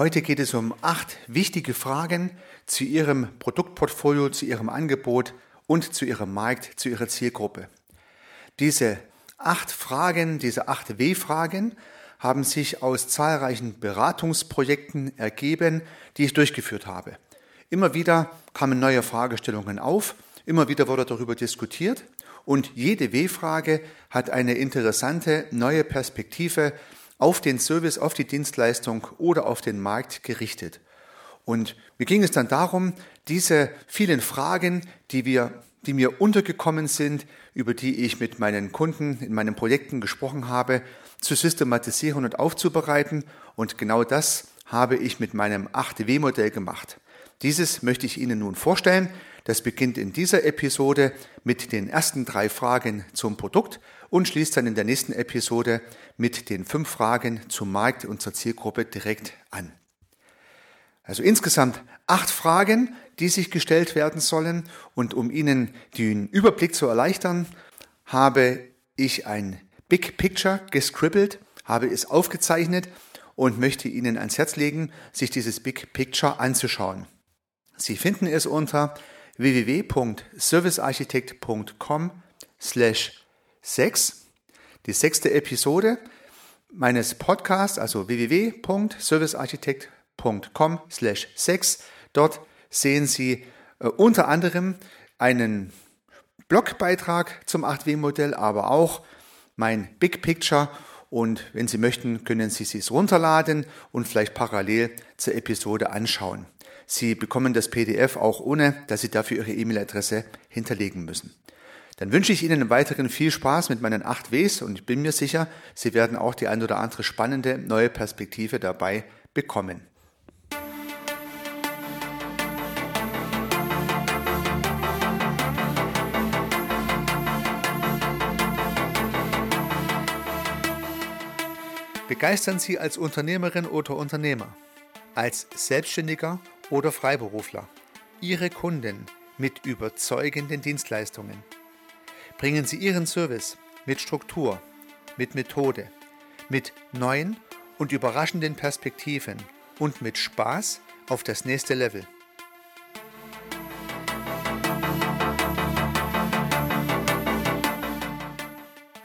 Heute geht es um acht wichtige Fragen zu Ihrem Produktportfolio, zu Ihrem Angebot und zu Ihrem Markt, zu Ihrer Zielgruppe. Diese acht Fragen, diese acht W-Fragen haben sich aus zahlreichen Beratungsprojekten ergeben, die ich durchgeführt habe. Immer wieder kamen neue Fragestellungen auf, immer wieder wurde darüber diskutiert und jede W-Frage hat eine interessante neue Perspektive auf den Service, auf die Dienstleistung oder auf den Markt gerichtet. Und mir ging es dann darum, diese vielen Fragen, die wir die mir untergekommen sind, über die ich mit meinen Kunden in meinen Projekten gesprochen habe, zu systematisieren und aufzubereiten. Und genau das habe ich mit meinem 8W-Modell gemacht. Dieses möchte ich Ihnen nun vorstellen. Das beginnt in dieser Episode mit den ersten drei Fragen zum Produkt und schließt dann in der nächsten Episode mit den fünf Fragen zum Markt und zur Zielgruppe direkt an. Also insgesamt acht Fragen, die sich gestellt werden sollen. Und um Ihnen den Überblick zu erleichtern, habe ich ein Big Picture gescribbelt, habe es aufgezeichnet und möchte Ihnen ans Herz legen, sich dieses Big Picture anzuschauen. Sie finden es unter www.servicearchitekt.com slash 6, die sechste Episode meines Podcasts, also www.servicearchitekt.com slash 6. Dort sehen Sie äh, unter anderem einen Blogbeitrag zum 8W-Modell, aber auch mein Big Picture. Und wenn Sie möchten, können Sie es runterladen und vielleicht parallel zur Episode anschauen. Sie bekommen das PDF auch ohne, dass Sie dafür Ihre E-Mail-Adresse hinterlegen müssen. Dann wünsche ich Ihnen weiteren viel Spaß mit meinen 8 Ws und ich bin mir sicher, Sie werden auch die ein oder andere spannende neue Perspektive dabei bekommen. Begeistern Sie als Unternehmerin oder Unternehmer, als Selbstständiger oder Freiberufler Ihre Kunden mit überzeugenden Dienstleistungen. Bringen Sie Ihren Service mit Struktur, mit Methode, mit neuen und überraschenden Perspektiven und mit Spaß auf das nächste Level.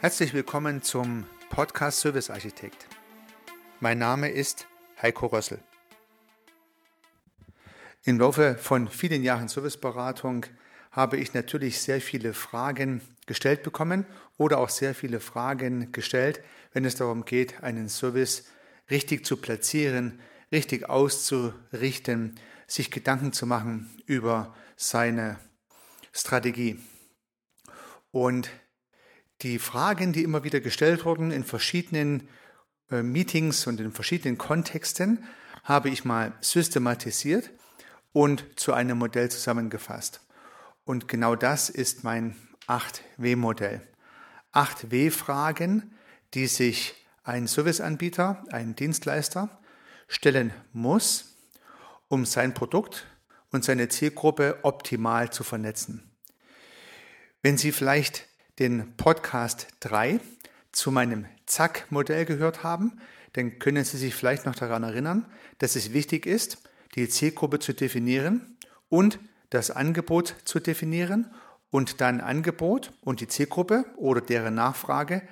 Herzlich willkommen zum Podcast Service Architekt. Mein Name ist Heiko Rössel. Im Laufe von vielen Jahren Serviceberatung habe ich natürlich sehr viele Fragen gestellt bekommen oder auch sehr viele Fragen gestellt, wenn es darum geht, einen Service richtig zu platzieren, richtig auszurichten, sich Gedanken zu machen über seine Strategie. Und die Fragen, die immer wieder gestellt wurden in verschiedenen äh, Meetings und in verschiedenen Kontexten habe ich mal systematisiert und zu einem Modell zusammengefasst. Und genau das ist mein 8W-Modell. 8W-Fragen, die sich ein Serviceanbieter, ein Dienstleister stellen muss, um sein Produkt und seine Zielgruppe optimal zu vernetzen. Wenn Sie vielleicht den Podcast 3 zu meinem Zack-Modell gehört haben, dann können Sie sich vielleicht noch daran erinnern, dass es wichtig ist, die Zielgruppe zu definieren und das Angebot zu definieren und dann Angebot und die Zielgruppe oder deren Nachfrage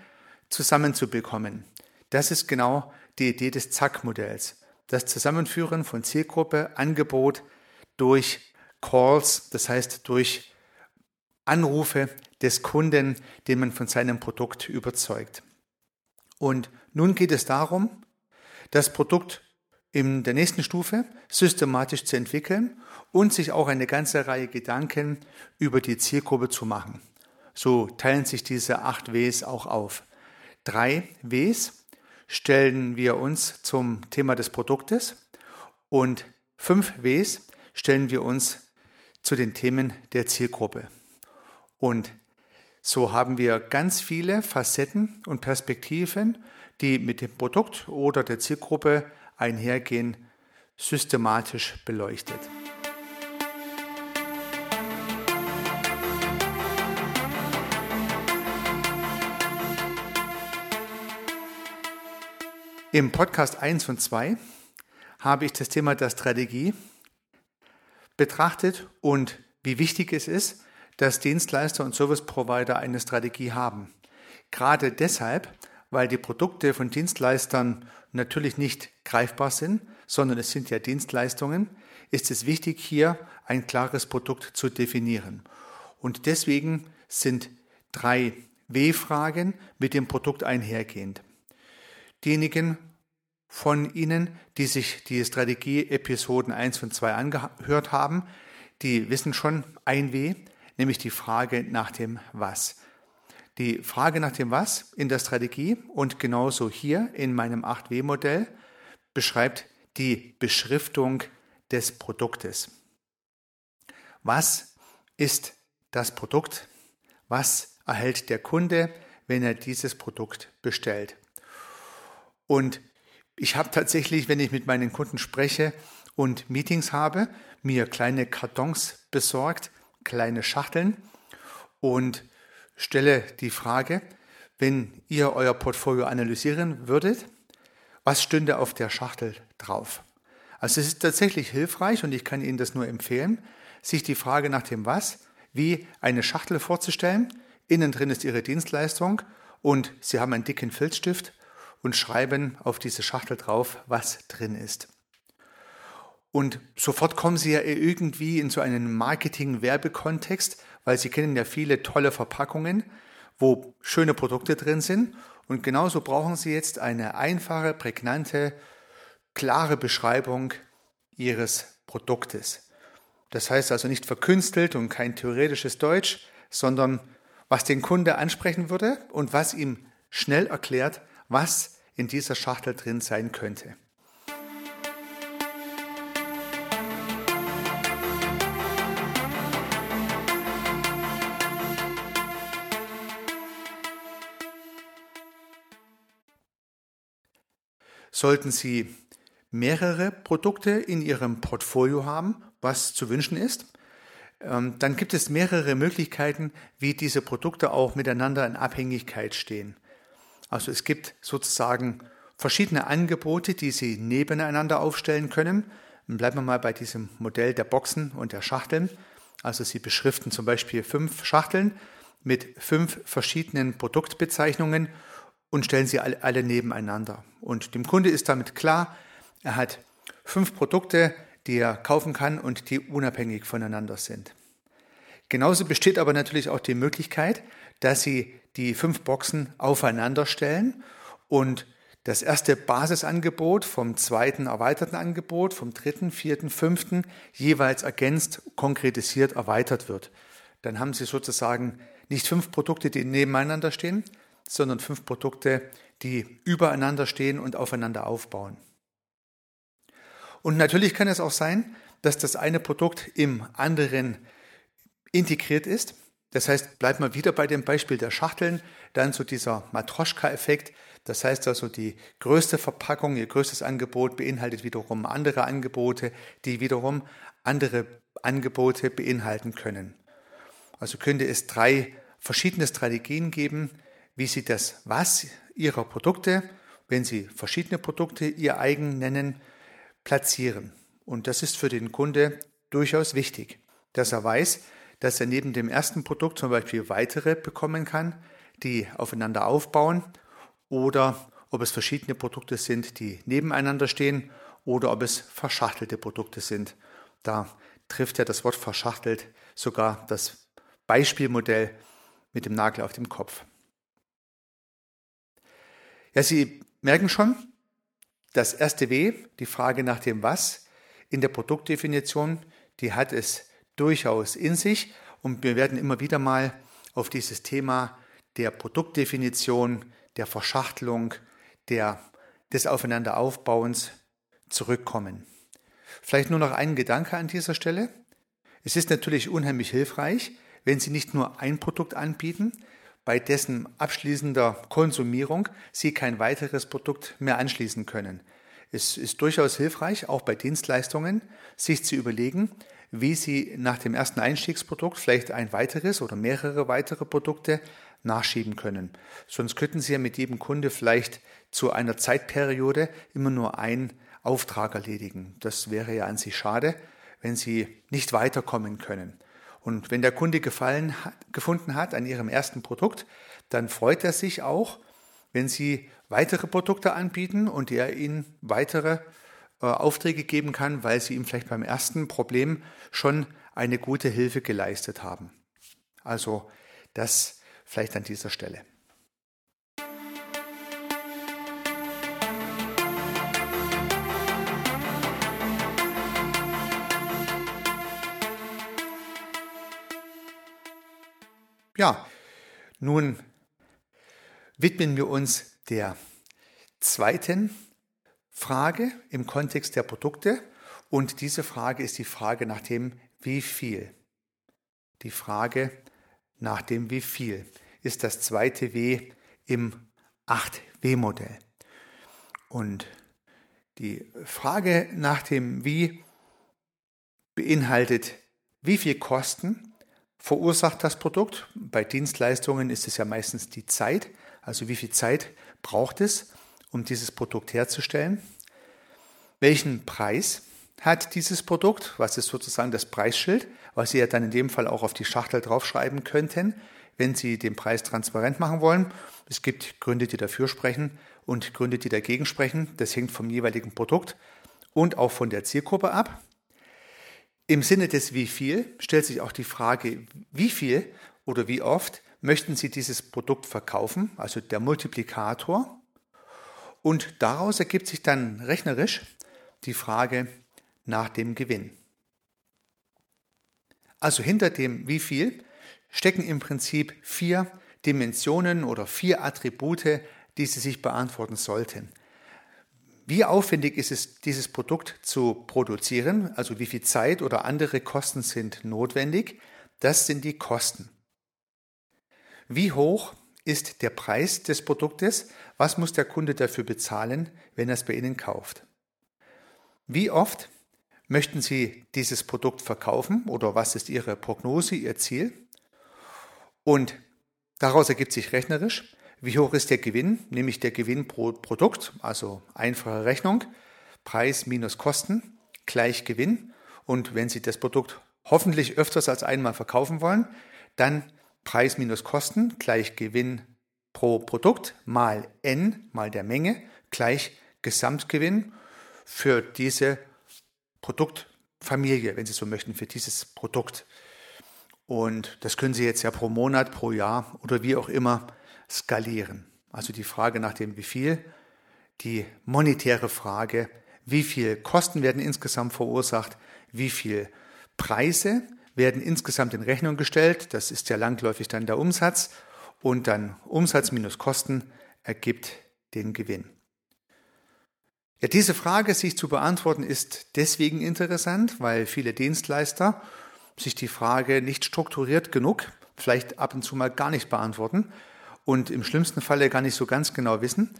zusammenzubekommen. Das ist genau die Idee des Zack-Modells. Das Zusammenführen von Zielgruppe, Angebot durch Calls, das heißt durch Anrufe des Kunden, den man von seinem Produkt überzeugt. Und nun geht es darum, das Produkt in der nächsten Stufe systematisch zu entwickeln und sich auch eine ganze Reihe Gedanken über die Zielgruppe zu machen. So teilen sich diese acht Ws auch auf. Drei Ws stellen wir uns zum Thema des Produktes und fünf Ws stellen wir uns zu den Themen der Zielgruppe. Und so haben wir ganz viele Facetten und Perspektiven, die mit dem Produkt oder der Zielgruppe einhergehen, systematisch beleuchtet. Im Podcast 1 und 2 habe ich das Thema der Strategie betrachtet und wie wichtig es ist, dass Dienstleister und Service Provider eine Strategie haben. Gerade deshalb, weil die Produkte von Dienstleistern natürlich nicht greifbar sind, sondern es sind ja Dienstleistungen, ist es wichtig, hier ein klares Produkt zu definieren. Und deswegen sind drei W-Fragen mit dem Produkt einhergehend. Diejenigen von Ihnen, die sich die Strategie-Episoden 1 und 2 angehört haben, die wissen schon ein W, nämlich die Frage nach dem Was. Die Frage nach dem Was in der Strategie und genauso hier in meinem 8W-Modell beschreibt die Beschriftung des Produktes. Was ist das Produkt? Was erhält der Kunde, wenn er dieses Produkt bestellt? Und ich habe tatsächlich, wenn ich mit meinen Kunden spreche und Meetings habe, mir kleine Kartons besorgt, kleine Schachteln und stelle die Frage, wenn ihr euer Portfolio analysieren würdet, was stünde auf der Schachtel drauf? Also es ist tatsächlich hilfreich und ich kann Ihnen das nur empfehlen, sich die Frage nach dem Was wie eine Schachtel vorzustellen. Innen drin ist Ihre Dienstleistung und Sie haben einen dicken Filzstift und schreiben auf diese Schachtel drauf, was drin ist. Und sofort kommen Sie ja irgendwie in so einen Marketing-Werbekontext, weil Sie kennen ja viele tolle Verpackungen, wo schöne Produkte drin sind. Und genauso brauchen Sie jetzt eine einfache, prägnante, klare Beschreibung Ihres Produktes. Das heißt also nicht verkünstelt und kein theoretisches Deutsch, sondern was den Kunde ansprechen würde und was ihm schnell erklärt, was in dieser Schachtel drin sein könnte. Sollten Sie mehrere Produkte in Ihrem Portfolio haben, was zu wünschen ist, ähm, dann gibt es mehrere Möglichkeiten, wie diese Produkte auch miteinander in Abhängigkeit stehen. Also es gibt sozusagen verschiedene Angebote, die Sie nebeneinander aufstellen können. bleiben wir mal bei diesem Modell der Boxen und der Schachteln. Also Sie beschriften zum Beispiel fünf Schachteln mit fünf verschiedenen Produktbezeichnungen und stellen sie alle, nebeneinander. Und dem Kunde ist damit klar, er hat fünf Produkte, die er kaufen kann und die unabhängig voneinander sind. Genauso besteht aber natürlich auch die Möglichkeit, dass Sie die fünf Boxen aufeinander stellen und das erste Basisangebot vom zweiten erweiterten Angebot, vom dritten, vierten, fünften jeweils ergänzt, konkretisiert, erweitert wird. Dann haben Sie sozusagen nicht fünf Produkte, die nebeneinander stehen, sondern fünf Produkte, die übereinander stehen und aufeinander aufbauen. Und natürlich kann es auch sein, dass das eine Produkt im anderen integriert ist. Das heißt, bleibt mal wieder bei dem Beispiel der Schachteln, dann so dieser Matroschka-Effekt. Das heißt also, die größte Verpackung, ihr größtes Angebot beinhaltet wiederum andere Angebote, die wiederum andere Angebote beinhalten können. Also könnte es drei verschiedene Strategien geben, wie Sie das Was Ihrer Produkte, wenn Sie verschiedene Produkte Ihr eigen nennen, platzieren. Und das ist für den Kunde durchaus wichtig, dass er weiß, dass er neben dem ersten Produkt zum Beispiel weitere bekommen kann, die aufeinander aufbauen oder ob es verschiedene Produkte sind, die nebeneinander stehen oder ob es verschachtelte Produkte sind. Da trifft ja das Wort verschachtelt sogar das Beispielmodell mit dem Nagel auf dem Kopf. Ja, Sie merken schon, das erste W, die Frage nach dem Was in der Produktdefinition, die hat es durchaus in sich und wir werden immer wieder mal auf dieses Thema der Produktdefinition, der Verschachtelung, der, des Aufeinanderaufbauens zurückkommen. Vielleicht nur noch ein Gedanke an dieser Stelle. Es ist natürlich unheimlich hilfreich, wenn Sie nicht nur ein Produkt anbieten, bei dessen abschließender Konsumierung Sie kein weiteres Produkt mehr anschließen können. Es ist durchaus hilfreich, auch bei Dienstleistungen, sich zu überlegen, wie Sie nach dem ersten Einstiegsprodukt vielleicht ein weiteres oder mehrere weitere Produkte nachschieben können. Sonst könnten Sie ja mit jedem Kunde vielleicht zu einer Zeitperiode immer nur ein Auftrag erledigen. Das wäre ja an sich schade, wenn Sie nicht weiterkommen können. Und wenn der Kunde Gefallen gefunden hat an Ihrem ersten Produkt, dann freut er sich auch, wenn Sie weitere Produkte anbieten und er Ihnen weitere äh, Aufträge geben kann, weil Sie ihm vielleicht beim ersten Problem schon eine gute Hilfe geleistet haben. Also das vielleicht an dieser Stelle. Ja, nun widmen wir uns der zweiten Frage im Kontext der Produkte und diese Frage ist die Frage nach dem wie viel. Die Frage nach dem wie viel ist das zweite W im 8W-Modell. Und die Frage nach dem wie beinhaltet, wie viel Kosten verursacht das Produkt. Bei Dienstleistungen ist es ja meistens die Zeit, also wie viel Zeit braucht es, um dieses Produkt herzustellen. Welchen Preis hat dieses Produkt? Was ist sozusagen das Preisschild, was Sie ja dann in dem Fall auch auf die Schachtel draufschreiben könnten, wenn Sie den Preis transparent machen wollen. Es gibt Gründe, die dafür sprechen und Gründe, die dagegen sprechen. Das hängt vom jeweiligen Produkt und auch von der Zielgruppe ab. Im Sinne des wie viel stellt sich auch die Frage, wie viel oder wie oft möchten Sie dieses Produkt verkaufen, also der Multiplikator. Und daraus ergibt sich dann rechnerisch die Frage nach dem Gewinn. Also hinter dem wie viel stecken im Prinzip vier Dimensionen oder vier Attribute, die Sie sich beantworten sollten. Wie aufwendig ist es, dieses Produkt zu produzieren? Also wie viel Zeit oder andere Kosten sind notwendig? Das sind die Kosten. Wie hoch ist der Preis des Produktes? Was muss der Kunde dafür bezahlen, wenn er es bei Ihnen kauft? Wie oft möchten Sie dieses Produkt verkaufen oder was ist Ihre Prognose, Ihr Ziel? Und daraus ergibt sich rechnerisch, wie hoch ist der Gewinn? Nämlich der Gewinn pro Produkt, also einfache Rechnung, Preis minus Kosten gleich Gewinn. Und wenn Sie das Produkt hoffentlich öfters als einmal verkaufen wollen, dann Preis minus Kosten gleich Gewinn pro Produkt mal n mal der Menge gleich Gesamtgewinn für diese Produktfamilie, wenn Sie so möchten, für dieses Produkt. Und das können Sie jetzt ja pro Monat, pro Jahr oder wie auch immer skalieren. Also die Frage nach dem wie viel, die monetäre Frage, wie viel Kosten werden insgesamt verursacht, wie viel Preise werden insgesamt in Rechnung gestellt, das ist ja langläufig dann der Umsatz und dann Umsatz minus Kosten ergibt den Gewinn. Ja, diese Frage sich zu beantworten ist deswegen interessant, weil viele Dienstleister sich die Frage nicht strukturiert genug, vielleicht ab und zu mal gar nicht beantworten und im schlimmsten Falle gar nicht so ganz genau wissen,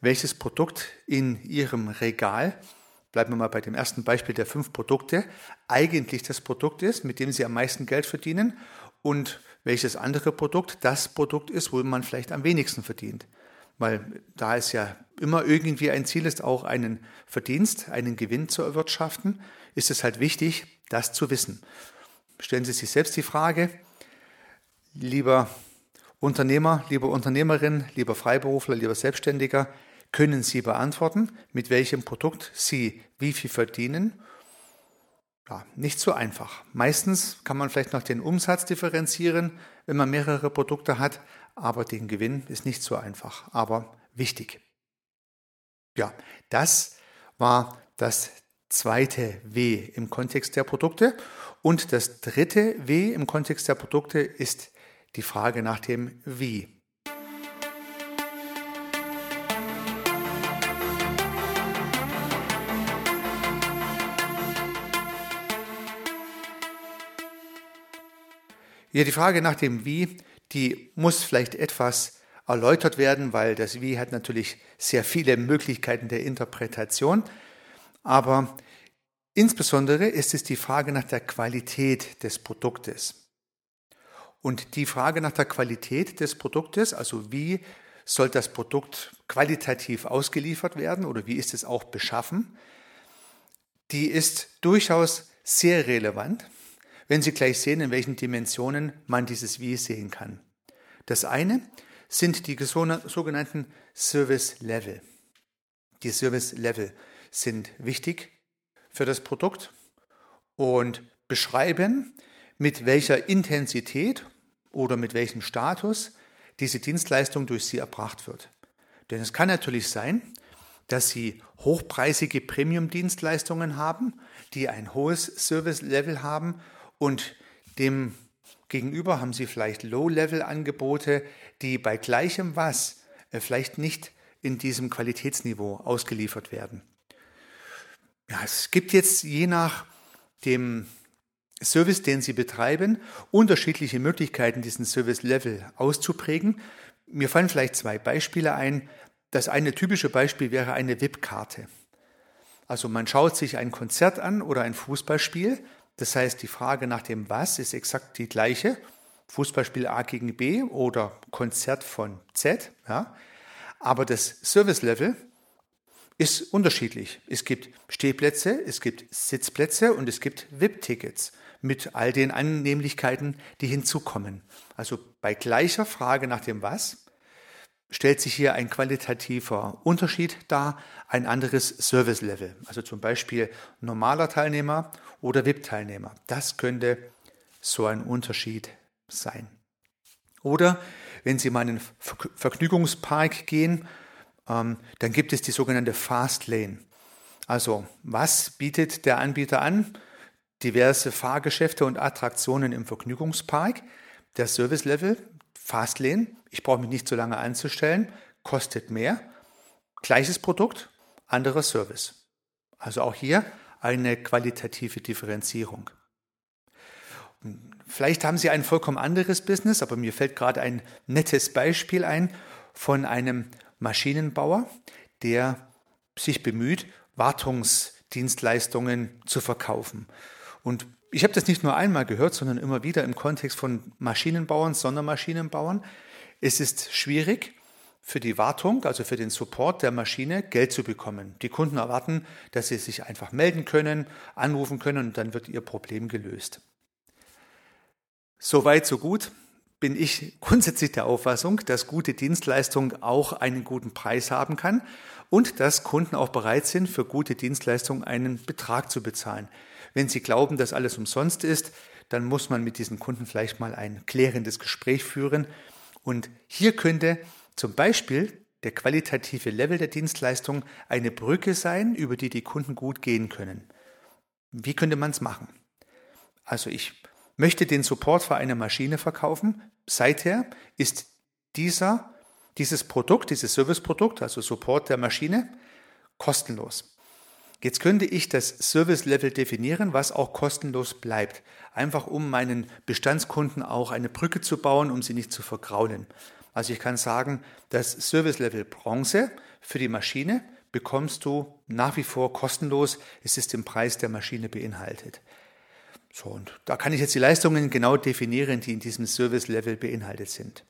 welches Produkt in ihrem Regal, bleiben wir mal bei dem ersten Beispiel der fünf Produkte, eigentlich das Produkt ist, mit dem sie am meisten Geld verdienen und welches andere Produkt das Produkt ist, wo man vielleicht am wenigsten verdient. Weil da es ja immer irgendwie ein Ziel ist, auch einen Verdienst, einen Gewinn zu erwirtschaften, ist es halt wichtig, das zu wissen. Stellen Sie sich selbst die Frage, lieber Unternehmer, liebe Unternehmerin, lieber Freiberufler, lieber Selbstständiger, können Sie beantworten, mit welchem Produkt Sie wie viel verdienen? Ja, nicht so einfach. Meistens kann man vielleicht noch den Umsatz differenzieren, wenn man mehrere Produkte hat, aber den Gewinn ist nicht so einfach, aber wichtig. Ja, das war das zweite W im Kontext der Produkte. Und das dritte W im Kontext der Produkte ist die Frage nach dem Wie. Ja, die Frage nach dem Wie, die muss vielleicht etwas erläutert werden, weil das Wie hat natürlich sehr viele Möglichkeiten der Interpretation. Aber insbesondere ist es die Frage nach der Qualität des Produktes. Und die Frage nach der Qualität des Produktes, also wie soll das Produkt qualitativ ausgeliefert werden oder wie ist es auch beschaffen, die ist durchaus sehr relevant, wenn Sie gleich sehen, in welchen Dimensionen man dieses Wie sehen kann. Das eine sind die sogenannten Service Level. Die Service Level sind wichtig für das Produkt und beschreiben, mit welcher Intensität oder mit welchem Status diese Dienstleistung durch Sie erbracht wird. Denn es kann natürlich sein, dass Sie hochpreisige Premium-Dienstleistungen haben, die ein hohes Service-Level haben und dem gegenüber haben Sie vielleicht Low-Level-Angebote, die bei gleichem Was äh, vielleicht nicht in diesem Qualitätsniveau ausgeliefert werden. Ja, es gibt jetzt je nach dem Service, den Sie betreiben, unterschiedliche Möglichkeiten, diesen Service-Level auszuprägen. Mir fallen vielleicht zwei Beispiele ein. Das eine typische Beispiel wäre eine VIP-Karte. Also man schaut sich ein Konzert an oder ein Fußballspiel. Das heißt, die Frage nach dem Was ist exakt die gleiche. Fußballspiel A gegen B oder Konzert von Z. Ja. Aber das Service-Level ist unterschiedlich. Es gibt Stehplätze, es gibt Sitzplätze und es gibt VIP-Tickets mit all den Annehmlichkeiten, die hinzukommen. Also bei gleicher Frage nach dem Was stellt sich hier ein qualitativer Unterschied dar, ein anderes Service-Level. Also zum Beispiel normaler Teilnehmer oder VIP-Teilnehmer. Das könnte so ein Unterschied sein. Oder wenn Sie mal in einen Vergnügungspark gehen, ähm, dann gibt es die sogenannte Fast Lane. Also was bietet der Anbieter an? diverse Fahrgeschäfte und Attraktionen im Vergnügungspark. Der Service Level, Fastlane, ich brauche mich nicht so lange anzustellen, kostet mehr. Gleiches Produkt, anderer Service. Also auch hier eine qualitative Differenzierung. Vielleicht haben Sie ein vollkommen anderes Business, aber mir fällt gerade ein nettes Beispiel ein von einem Maschinenbauer, der sich bemüht, Wartungsdienstleistungen zu verkaufen. Und ich habe das nicht nur einmal gehört, sondern immer wieder im Kontext von Maschinenbauern, Sondermaschinenbauern. Es ist schwierig für die Wartung, also für den Support der Maschine, Geld zu bekommen. Die Kunden erwarten, dass sie sich einfach melden können, anrufen können und dann wird ihr Problem gelöst. Soweit, so gut bin ich grundsätzlich der Auffassung, dass gute Dienstleistung auch einen guten Preis haben kann und dass Kunden auch bereit sind, für gute Dienstleistung einen Betrag zu bezahlen. Wenn Sie glauben, dass alles umsonst ist, dann muss man mit diesen Kunden vielleicht mal ein klärendes Gespräch führen. Und hier könnte zum Beispiel der qualitative Level der Dienstleistung eine Brücke sein, über die die Kunden gut gehen können. Wie könnte man es machen? Also ich möchte den Support für eine Maschine verkaufen. Seither ist dieser, dieses Produkt, dieses Serviceprodukt, also Support der Maschine, kostenlos. Jetzt könnte ich das Service-Level definieren, was auch kostenlos bleibt. Einfach um meinen Bestandskunden auch eine Brücke zu bauen, um sie nicht zu vergraulen. Also ich kann sagen, das Service-Level Bronze für die Maschine bekommst du nach wie vor kostenlos. Es ist im Preis der Maschine beinhaltet. So, und da kann ich jetzt die Leistungen genau definieren, die in diesem Service-Level beinhaltet sind.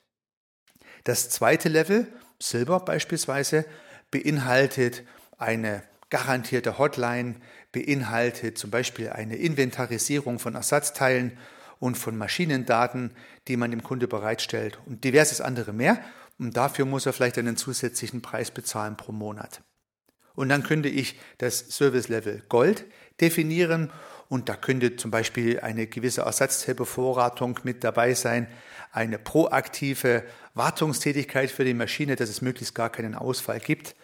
Das zweite Level, Silber beispielsweise, beinhaltet eine garantierte Hotline beinhaltet zum Beispiel eine Inventarisierung von Ersatzteilen und von Maschinendaten, die man dem Kunde bereitstellt und diverses andere mehr. Und dafür muss er vielleicht einen zusätzlichen Preis bezahlen pro Monat. Und dann könnte ich das Service Level Gold definieren und da könnte zum Beispiel eine gewisse Ersatzteilbevorratung mit dabei sein, eine proaktive Wartungstätigkeit für die Maschine, dass es möglichst gar keinen Ausfall gibt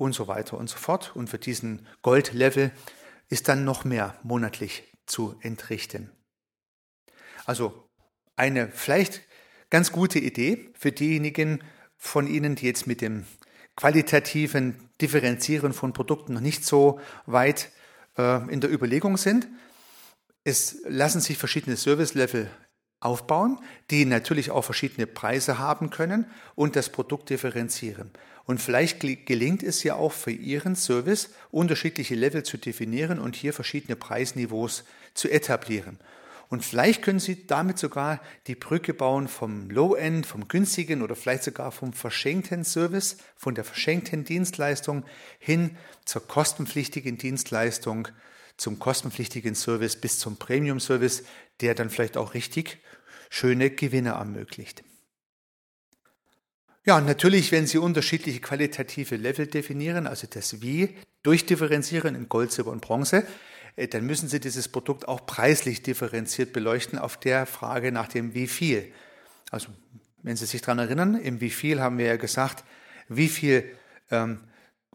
und so weiter und so fort. Und für diesen Gold-Level ist dann noch mehr monatlich zu entrichten. Also eine vielleicht ganz gute Idee für diejenigen von Ihnen, die jetzt mit dem qualitativen Differenzieren von Produkten noch nicht so weit äh, in der Überlegung sind. Es lassen sich verschiedene Service-Level aufbauen, die natürlich auch verschiedene Preise haben können und das Produkt differenzieren. Und vielleicht gelingt es ja auch für Ihren Service, unterschiedliche Level zu definieren und hier verschiedene Preisniveaus zu etablieren. Und vielleicht können Sie damit sogar die Brücke bauen vom Low-End, vom günstigen oder vielleicht sogar vom verschenkten Service, von der verschenkten Dienstleistung hin zur kostenpflichtigen Dienstleistung zum kostenpflichtigen Service bis zum Premium-Service, der dann vielleicht auch richtig schöne Gewinne ermöglicht. Ja, natürlich, wenn Sie unterschiedliche qualitative Level definieren, also das Wie durchdifferenzieren in Gold, Silber und Bronze, äh, dann müssen Sie dieses Produkt auch preislich differenziert beleuchten auf der Frage nach dem Wie viel. Also, wenn Sie sich daran erinnern, im Wie viel haben wir ja gesagt, wie viel ähm,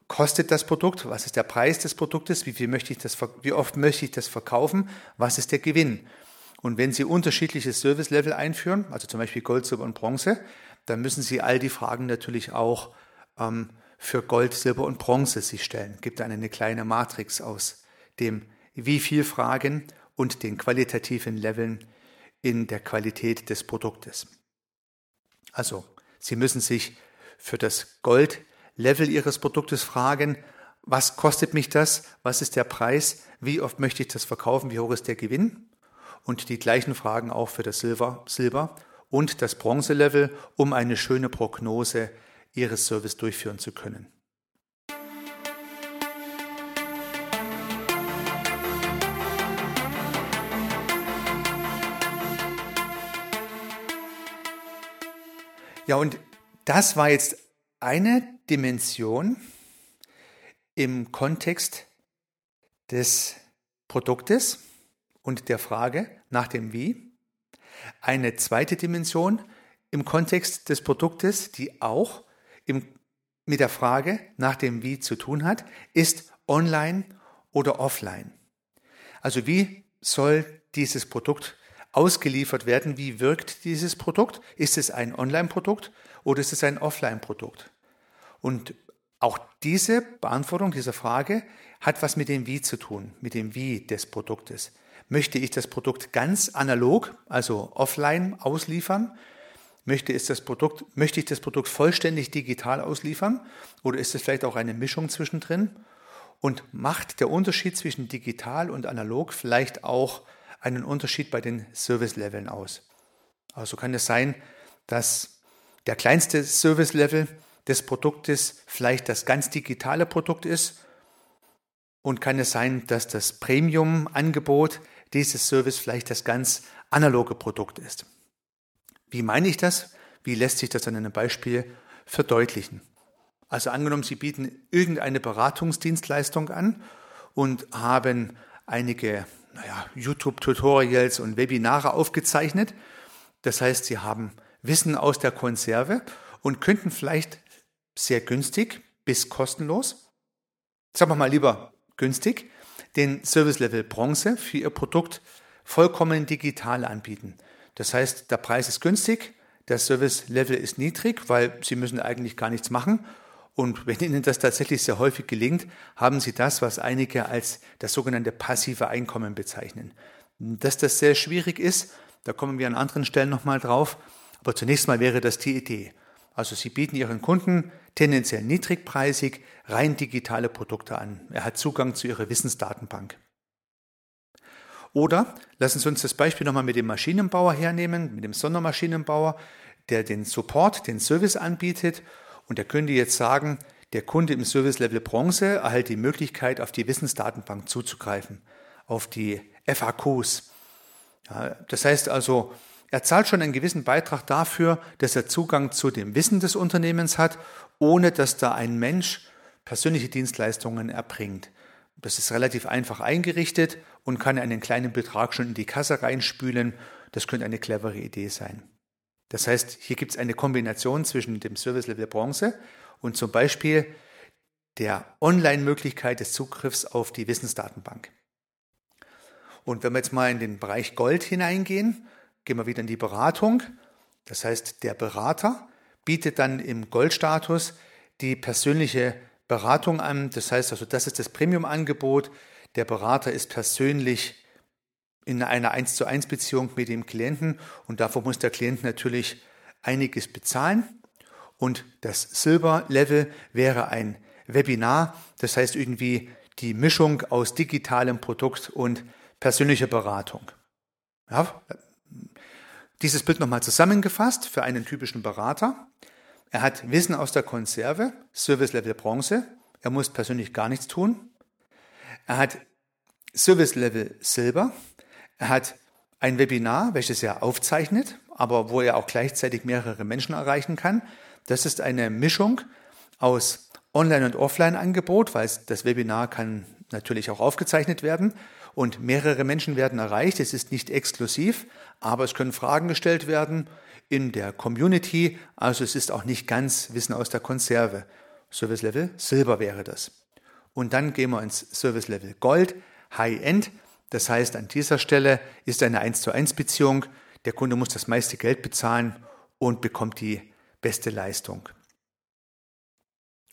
kostet das Produkt, was ist der Preis des Produktes, wie, viel möchte ich das, wie oft möchte ich das verkaufen, was ist der Gewinn. Und wenn Sie unterschiedliche Service-Level einführen, also zum Beispiel Gold, Silber und Bronze, dann müssen Sie all die Fragen natürlich auch ähm, für Gold, Silber und Bronze sich stellen. Gibt dann eine kleine Matrix aus dem wie viel Fragen und den qualitativen Leveln in der Qualität des Produktes. Also, Sie müssen sich für das Gold-Level Ihres Produktes fragen, was kostet mich das? Was ist der Preis? Wie oft möchte ich das verkaufen? Wie hoch ist der Gewinn? Und die gleichen Fragen auch für das Silber, Silber und das Bronze-Level, um eine schöne Prognose Ihres Service durchführen zu können. Ja, und das war jetzt eine Dimension im Kontext des Produktes und der Frage nach dem Wie. Eine zweite Dimension im Kontext des Produktes, die auch im, mit der Frage nach dem Wie zu tun hat, ist online oder offline. Also wie soll dieses Produkt ausgeliefert werden? Wie wirkt dieses Produkt? Ist es ein Online-Produkt oder ist es ein Offline-Produkt? Und auch diese Beantwortung dieser Frage hat was mit dem Wie zu tun, mit dem Wie des Produktes. Möchte ich das Produkt ganz analog, also offline ausliefern? Möchte, ist das Produkt, möchte ich das Produkt vollständig digital ausliefern? Oder ist es vielleicht auch eine Mischung zwischendrin? Und macht der Unterschied zwischen digital und analog vielleicht auch einen Unterschied bei den Service-Leveln aus? Also kann es sein, dass der kleinste Service-Level des Produktes vielleicht das ganz digitale Produkt ist und kann es sein, dass das Premium-Angebot dieses Service vielleicht das ganz analoge Produkt ist. Wie meine ich das? Wie lässt sich das an einem Beispiel verdeutlichen? Also angenommen, Sie bieten irgendeine Beratungsdienstleistung an und haben einige naja, YouTube-Tutorials und Webinare aufgezeichnet. Das heißt, Sie haben Wissen aus der Konserve und könnten vielleicht sehr günstig bis kostenlos, sagen wir mal lieber günstig, den Service Level Bronze für Ihr Produkt vollkommen digital anbieten. Das heißt, der Preis ist günstig, der Service Level ist niedrig, weil Sie müssen eigentlich gar nichts machen. Und wenn Ihnen das tatsächlich sehr häufig gelingt, haben Sie das, was einige als das sogenannte passive Einkommen bezeichnen. Dass das sehr schwierig ist, da kommen wir an anderen Stellen nochmal drauf. Aber zunächst mal wäre das die Idee. Also Sie bieten Ihren Kunden tendenziell niedrigpreisig rein digitale Produkte an. Er hat Zugang zu Ihrer Wissensdatenbank. Oder lassen Sie uns das Beispiel nochmal mit dem Maschinenbauer hernehmen, mit dem Sondermaschinenbauer, der den Support, den Service anbietet. Und der könnte jetzt sagen, der Kunde im Service Level Bronze erhält die Möglichkeit, auf die Wissensdatenbank zuzugreifen, auf die FAQs. Ja, das heißt also, er zahlt schon einen gewissen Beitrag dafür, dass er Zugang zu dem Wissen des Unternehmens hat, ohne dass da ein Mensch persönliche Dienstleistungen erbringt. Das ist relativ einfach eingerichtet und kann einen kleinen Betrag schon in die Kasse reinspülen. Das könnte eine clevere Idee sein. Das heißt, hier gibt es eine Kombination zwischen dem Service Level Bronze und zum Beispiel der Online-Möglichkeit des Zugriffs auf die Wissensdatenbank. Und wenn wir jetzt mal in den Bereich Gold hineingehen, gehen wir wieder in die Beratung. Das heißt, der Berater bietet dann im Goldstatus die persönliche Beratung an. Das heißt also, das ist das Premium-Angebot. Der Berater ist persönlich in einer 1 zu 1 Beziehung mit dem Klienten und davor muss der Klient natürlich einiges bezahlen. Und das Silber-Level wäre ein Webinar, das heißt irgendwie die Mischung aus digitalem Produkt und persönlicher Beratung. Ja, dieses Bild nochmal zusammengefasst für einen typischen Berater. Er hat Wissen aus der Konserve, Service Level Bronze. Er muss persönlich gar nichts tun. Er hat Service Level Silber. Er hat ein Webinar, welches er aufzeichnet, aber wo er auch gleichzeitig mehrere Menschen erreichen kann. Das ist eine Mischung aus Online- und Offline-Angebot, weil das Webinar kann natürlich auch aufgezeichnet werden und mehrere Menschen werden erreicht. Es ist nicht exklusiv, aber es können Fragen gestellt werden in der Community. Also es ist auch nicht ganz Wissen aus der Konserve. Service Level Silber wäre das. Und dann gehen wir ins Service Level Gold, High End. Das heißt, an dieser Stelle ist eine 1 zu 1 Beziehung. Der Kunde muss das meiste Geld bezahlen und bekommt die beste Leistung.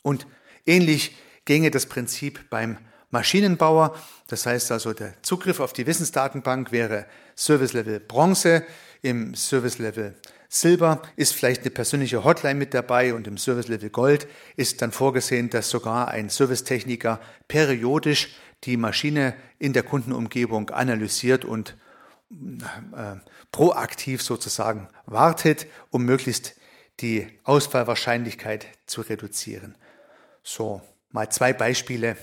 Und ähnlich ginge das Prinzip beim Maschinenbauer. Das heißt also, der Zugriff auf die Wissensdatenbank wäre Service Level Bronze, im Service Level Silber ist vielleicht eine persönliche Hotline mit dabei und im Service Level Gold ist dann vorgesehen, dass sogar ein Servicetechniker periodisch die Maschine in der Kundenumgebung analysiert und äh, proaktiv sozusagen wartet, um möglichst die Ausfallwahrscheinlichkeit zu reduzieren. So, mal zwei Beispiele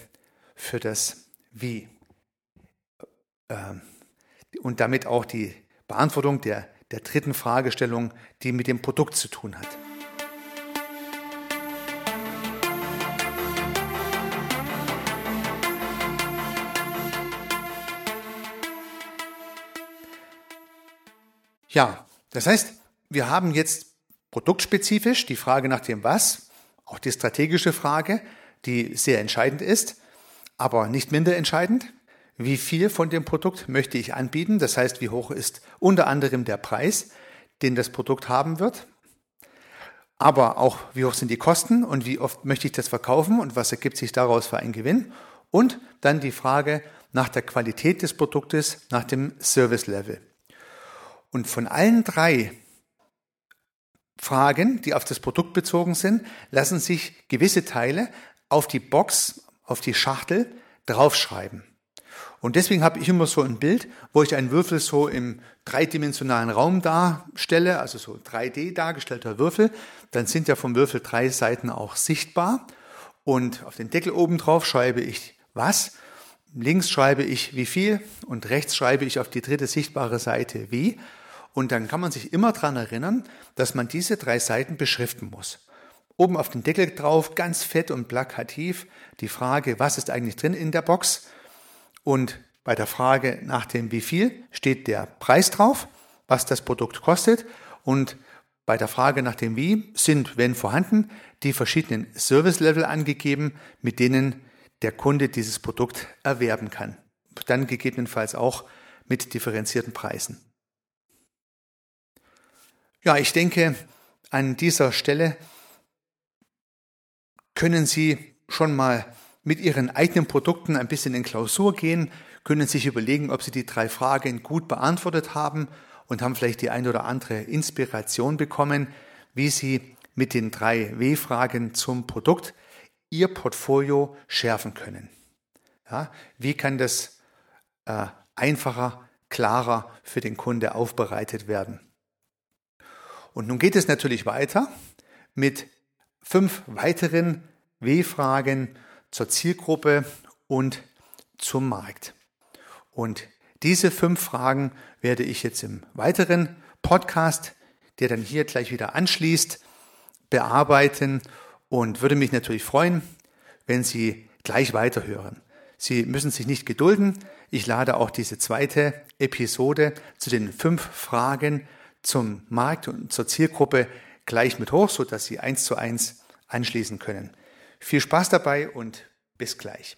für das Wie. Ähm, und damit auch die Beantwortung der, der dritten Fragestellung, die mit dem Produkt zu tun hat. Ja, das heißt, wir haben jetzt produktspezifisch die Frage nach dem Was, auch die strategische Frage, die sehr entscheidend ist, aber nicht minder entscheidend. Wie viel von dem Produkt möchte ich anbieten? Das heißt, wie hoch ist unter anderem der Preis, den das Produkt haben wird? Aber auch, wie hoch sind die Kosten und wie oft möchte ich das verkaufen und was ergibt sich daraus für einen Gewinn? Und dann die Frage nach der Qualität des Produktes, nach dem Service Level. Und von allen drei Fragen, die auf das Produkt bezogen sind, lassen sich gewisse Teile auf die Box, auf die Schachtel draufschreiben. Und deswegen habe ich immer so ein Bild, wo ich einen Würfel so im dreidimensionalen Raum darstelle, also so 3D dargestellter Würfel. Dann sind ja vom Würfel drei Seiten auch sichtbar. Und auf den Deckel oben drauf schreibe ich was. Links schreibe ich wie viel und rechts schreibe ich auf die dritte sichtbare Seite wie. Und dann kann man sich immer daran erinnern, dass man diese drei Seiten beschriften muss. Oben auf den Deckel drauf, ganz fett und plakativ, die Frage, was ist eigentlich drin in der Box? Und bei der Frage nach dem wie viel steht der Preis drauf, was das Produkt kostet. Und bei der Frage nach dem wie sind, wenn vorhanden, die verschiedenen Service-Level angegeben, mit denen der Kunde dieses Produkt erwerben kann. Dann gegebenenfalls auch mit differenzierten Preisen. Ja, ich denke, an dieser Stelle können Sie schon mal mit Ihren eigenen Produkten ein bisschen in Klausur gehen, können sich überlegen, ob Sie die drei Fragen gut beantwortet haben und haben vielleicht die ein oder andere Inspiration bekommen, wie Sie mit den drei W-Fragen zum Produkt Ihr Portfolio schärfen können. Ja, wie kann das äh, einfacher, klarer für den Kunde aufbereitet werden? Und nun geht es natürlich weiter mit fünf weiteren W-Fragen zur Zielgruppe und zum Markt. Und diese fünf Fragen werde ich jetzt im weiteren Podcast, der dann hier gleich wieder anschließt, bearbeiten und würde mich natürlich freuen, wenn Sie gleich weiterhören. Sie müssen sich nicht gedulden. Ich lade auch diese zweite Episode zu den fünf Fragen zum Markt und zur Zielgruppe gleich mit hoch, so dass Sie eins zu eins anschließen können. Viel Spaß dabei und bis gleich.